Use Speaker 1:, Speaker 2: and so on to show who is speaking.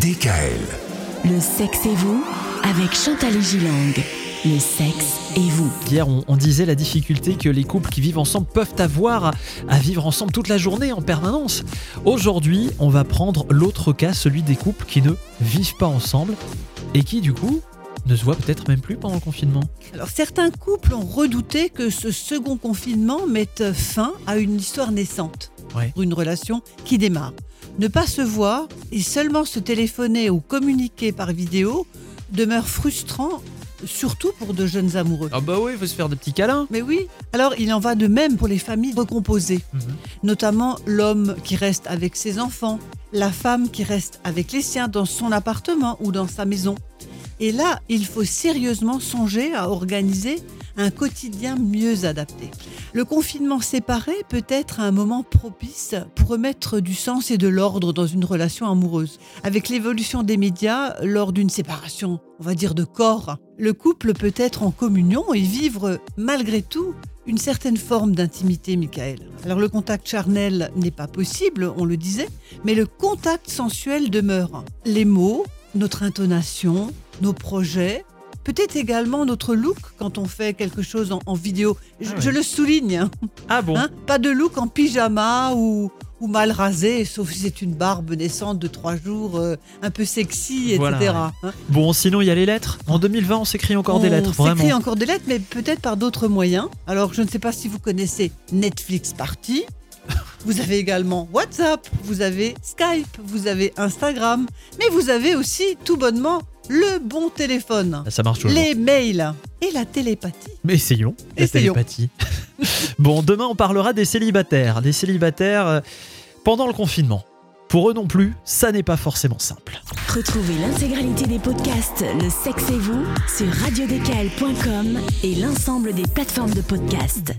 Speaker 1: DKL.
Speaker 2: Le sexe et vous avec Chantal Gilang. Le sexe et vous.
Speaker 3: Hier, on, on disait la difficulté que les couples qui vivent ensemble peuvent avoir à, à vivre ensemble toute la journée en permanence. Aujourd'hui, on va prendre l'autre cas, celui des couples qui ne vivent pas ensemble et qui, du coup, ne se voient peut-être même plus pendant le confinement.
Speaker 4: Alors certains couples ont redouté que ce second confinement mette fin à une histoire naissante,
Speaker 3: Ouais.
Speaker 4: pour une relation qui démarre. Ne pas se voir et seulement se téléphoner ou communiquer par vidéo demeure frustrant, surtout pour de jeunes amoureux.
Speaker 3: Ah bah oui, il faut se faire des petits câlins.
Speaker 4: Mais oui, alors il en va de même pour les familles recomposées,
Speaker 3: Mhm.
Speaker 4: notamment l'homme qui reste avec ses enfants, la femme qui reste avec les siens dans son appartement ou dans sa maison. Et là, il faut sérieusement songer à organiser un quotidien mieux adapté. Le confinement séparé peut être un moment propice pour remettre du sens et de l'ordre dans une relation amoureuse. Avec l'évolution des médias, lors d'une séparation, on va dire de corps, le couple peut être en communion et vivre malgré tout une certaine forme d'intimité, Michael. Alors le contact charnel n'est pas possible, on le disait, mais le contact sensuel demeure. Les mots, notre intonation, nos projets, peut-être également notre look quand on fait quelque chose en, en vidéo. Je,
Speaker 3: Ah ouais.
Speaker 4: je le souligne, hein,
Speaker 3: Ah bon
Speaker 4: hein, pas de look en pyjama ou, ou mal rasé, sauf si c'est une barbe naissante de trois jours, euh, un peu sexy, etc. hein.
Speaker 3: Bon, sinon, il y a les lettres. En 2020, on s'écrit encore des lettres,
Speaker 4: On s'écrit encore des lettres, mais peut-être par d'autres moyens. Alors, je ne sais pas si vous connaissez Netflix Party. Vous avez également WhatsApp, vous avez Skype, vous avez Instagram, mais vous avez aussi tout bonnement le bon téléphone,
Speaker 3: Ah, Ça marche toujours.
Speaker 4: les mails et la télépathie.
Speaker 3: Mais essayons, la
Speaker 4: Essayons.
Speaker 3: télépathie. bon, demain, on parlera des célibataires. Des célibataires euh, pendant le confinement. Pour eux non plus, ça n'est pas forcément simple.
Speaker 2: Retrouvez l'intégralité des podcasts Le sexe et vous sur radiodécal.com et l'ensemble des plateformes de podcasts.